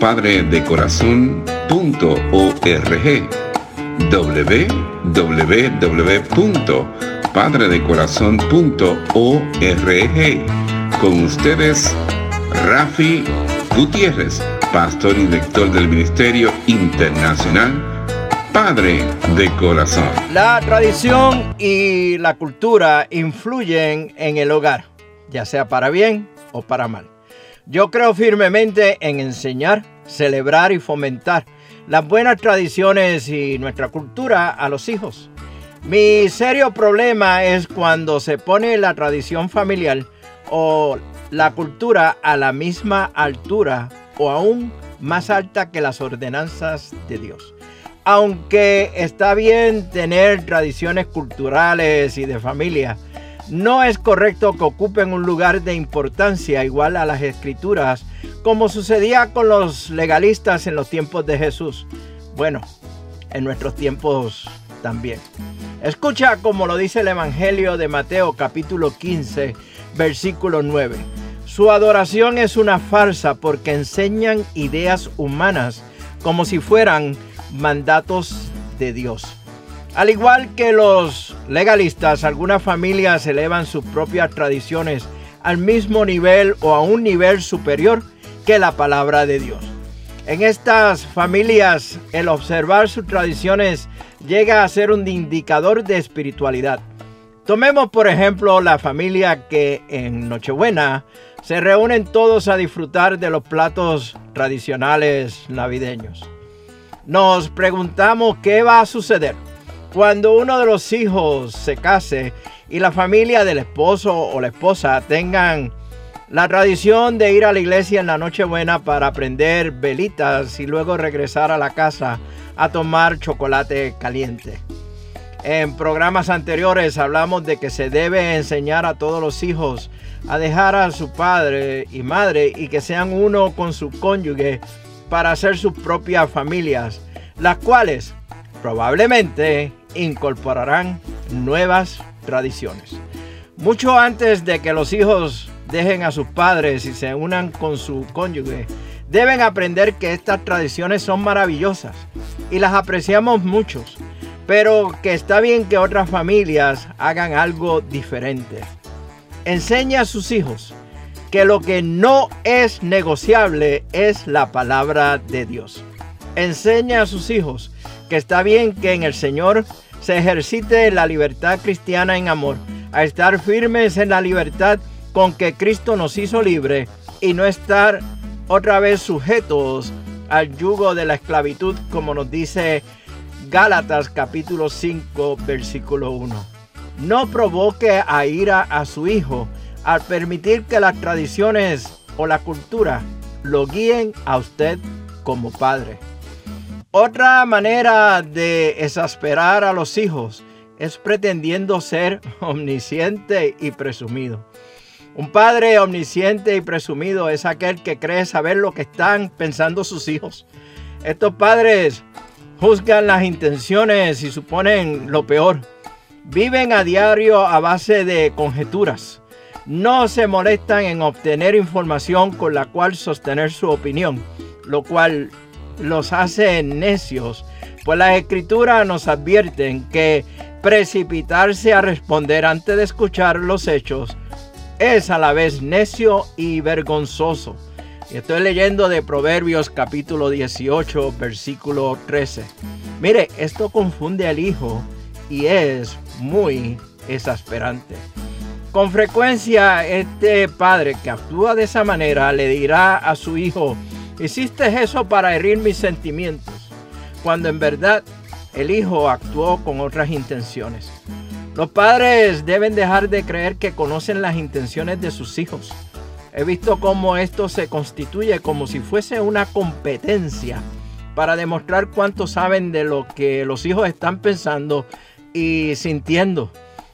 www.padredecorazon.org www.padredecorazon.org Con ustedes, Rafi Gutiérrez, pastor y director del Ministerio Internacional Padre de Corazón. La tradición y la cultura influyen en el hogar, ya sea para bien o para mal. Yo creo firmemente en enseñar, celebrar y fomentar las buenas tradiciones y nuestra cultura a los hijos. Mi serio problema es cuando se pone la tradición familiar o la cultura a la misma altura o aún más alta que las ordenanzas de Dios. Aunque está bien tener tradiciones culturales y de familia, no es correcto que ocupen un lugar de importancia igual a las escrituras, como sucedía con los legalistas en los tiempos de Jesús. Bueno, en nuestros tiempos también. Escucha como lo dice el Evangelio de Mateo capítulo 15, versículo 9. Su adoración es una farsa porque enseñan ideas humanas como si fueran mandatos de Dios. Al igual que los legalistas, algunas familias elevan sus propias tradiciones al mismo nivel o a un nivel superior que la palabra de Dios. En estas familias, el observar sus tradiciones llega a ser un indicador de espiritualidad. Tomemos por ejemplo la familia que en Nochebuena se reúnen todos a disfrutar de los platos tradicionales navideños. Nos preguntamos qué va a suceder cuando uno de los hijos se case y la familia del esposo o la esposa tengan la tradición de ir a la iglesia en la Nochebuena para prender velitas y luego regresar a la casa a tomar chocolate caliente. En programas anteriores hablamos de que se debe enseñar a todos los hijos a dejar a su padre y madre y que sean uno con su cónyuge para hacer sus propias familias, las cuales probablemente incorporarán nuevas tradiciones. Mucho antes de que los hijos dejen a sus padres y se unan con su cónyuge, deben aprender que estas tradiciones son maravillosas y las apreciamos muchos, pero que está bien que otras familias hagan algo diferente. Enseña a sus hijos que lo que no es negociable es la palabra de Dios. Enseña a sus hijos que está bien que en el Señor se ejercite la libertad cristiana en amor, a estar firmes en la libertad con que Cristo nos hizo libre y no estar otra vez sujetos al yugo de la esclavitud, como nos dice Gálatas capítulo 5, versículo 1. No provoque a ira a su hijo al permitir que las tradiciones o la cultura lo guíen a usted como padre. Otra manera de exasperar a los hijos es pretendiendo ser omnisciente y presumido. Un padre omnisciente y presumido es aquel que cree saber lo que están pensando sus hijos. Estos padres juzgan las intenciones y suponen lo peor. Viven a diario a base de conjeturas. No se molestan en obtener información con la cual sostener su opinión, lo cual los hace necios, pues las escrituras nos advierten que precipitarse a responder antes de escuchar los hechos es a la vez necio y vergonzoso. Estoy leyendo de Proverbios capítulo 18, versículo 13. Mire, esto confunde al hijo y es muy exasperante. Con frecuencia este padre que actúa de esa manera le dirá a su hijo, hiciste eso para herir mis sentimientos, cuando en verdad el hijo actuó con otras intenciones. Los padres deben dejar de creer que conocen las intenciones de sus hijos. He visto cómo esto se constituye como si fuese una competencia para demostrar cuánto saben de lo que los hijos están pensando y sintiendo.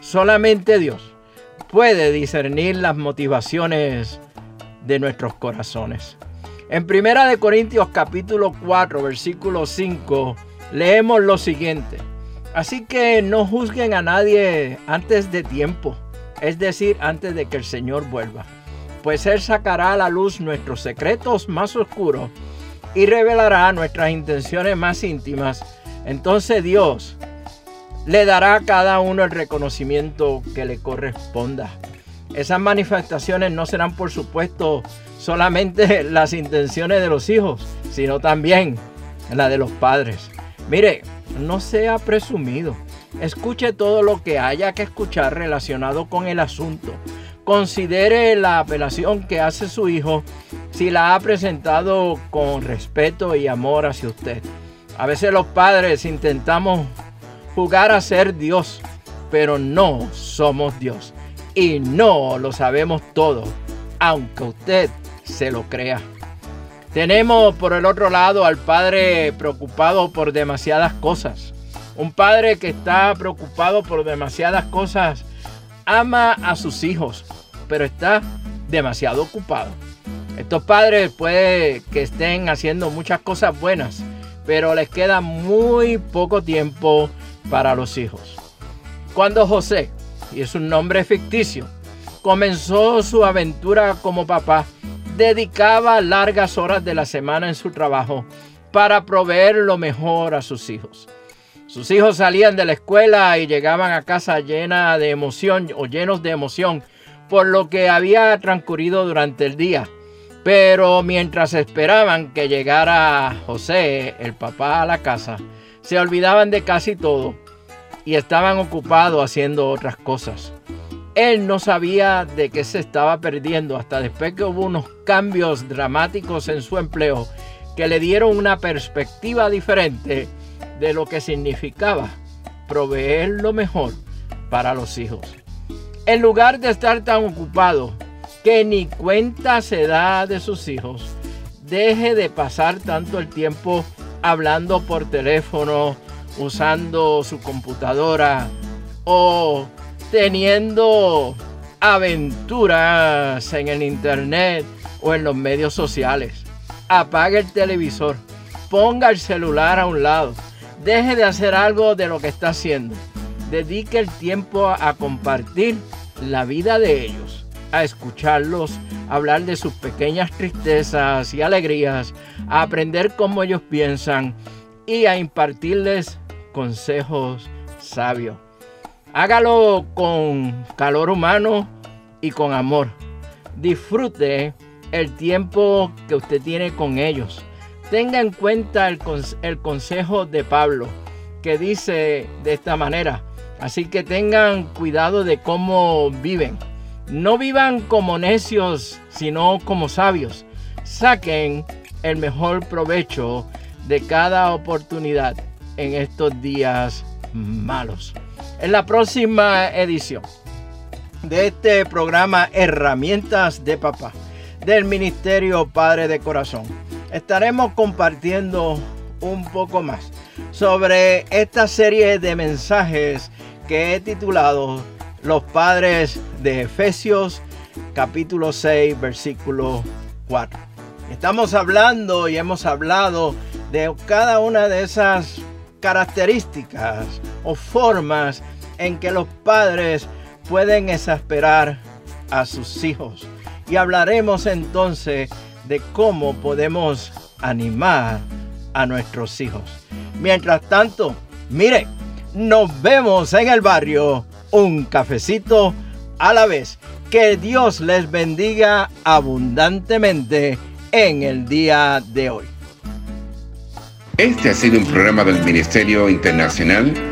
Solamente Dios puede discernir las motivaciones de nuestros corazones. En Primera de Corintios capítulo 4, versículo 5, leemos lo siguiente. Así que no juzguen a nadie antes de tiempo, es decir, antes de que el Señor vuelva, pues Él sacará a la luz nuestros secretos más oscuros y revelará nuestras intenciones más íntimas. Entonces Dios le dará a cada uno el reconocimiento que le corresponda. Esas manifestaciones no serán, por supuesto, solamente las intenciones de los hijos, sino también la de los padres. Mire, no sea presumido. Escuche todo lo que haya que escuchar relacionado con el asunto. Considere la apelación que hace su hijo si la ha presentado con respeto y amor hacia usted. A veces los padres intentamos jugar a ser Dios, pero no somos Dios. Y no lo sabemos todo, aunque usted se lo crea. Tenemos por el otro lado al padre preocupado por demasiadas cosas. Un padre que está preocupado por demasiadas cosas ama a sus hijos, pero está demasiado ocupado. Estos padres puede que estén haciendo muchas cosas buenas, pero les queda muy poco tiempo para los hijos. Cuando José, y es un nombre ficticio, comenzó su aventura como papá, dedicaba largas horas de la semana en su trabajo para proveer lo mejor a sus hijos. Sus hijos salían de la escuela y llegaban a casa llena de emoción o llenos de emoción por lo que había transcurrido durante el día. Pero mientras esperaban que llegara José, el papá, a la casa, se olvidaban de casi todo y estaban ocupados haciendo otras cosas. Él no sabía de qué se estaba perdiendo hasta después que hubo unos cambios dramáticos en su empleo que le dieron una perspectiva diferente de lo que significaba proveer lo mejor para los hijos. En lugar de estar tan ocupado que ni cuenta se da de sus hijos, deje de pasar tanto el tiempo hablando por teléfono, usando su computadora o teniendo aventuras en el internet o en los medios sociales. Apague el televisor, ponga el celular a un lado, deje de hacer algo de lo que está haciendo. Dedique el tiempo a compartir la vida de ellos, a escucharlos, a hablar de sus pequeñas tristezas y alegrías, a aprender cómo ellos piensan y a impartirles consejos sabios. Hágalo con calor humano y con amor. Disfrute el tiempo que usted tiene con ellos. Tenga en cuenta el, el, consejo de Pablo que dice de esta manera. Así que tengan cuidado de cómo viven. No vivan como necios, sino como sabios. Saquen el mejor provecho de cada oportunidad en estos días malos. En la próxima edición de este programa Herramientas de Papá del Ministerio Padre de Corazón, estaremos compartiendo un poco más sobre esta serie de mensajes que he titulado Los Padres de Efesios capítulo 6 versículo 4. Estamos hablando y hemos hablado de cada una de esas características o formas en que los padres pueden exasperar a sus hijos. Y hablaremos entonces de cómo podemos animar a nuestros hijos. Mientras tanto, mire, nos vemos en el barrio, un cafecito a la vez. Que Dios les bendiga abundantemente en el día de hoy. Este ha sido un programa del Ministerio Internacional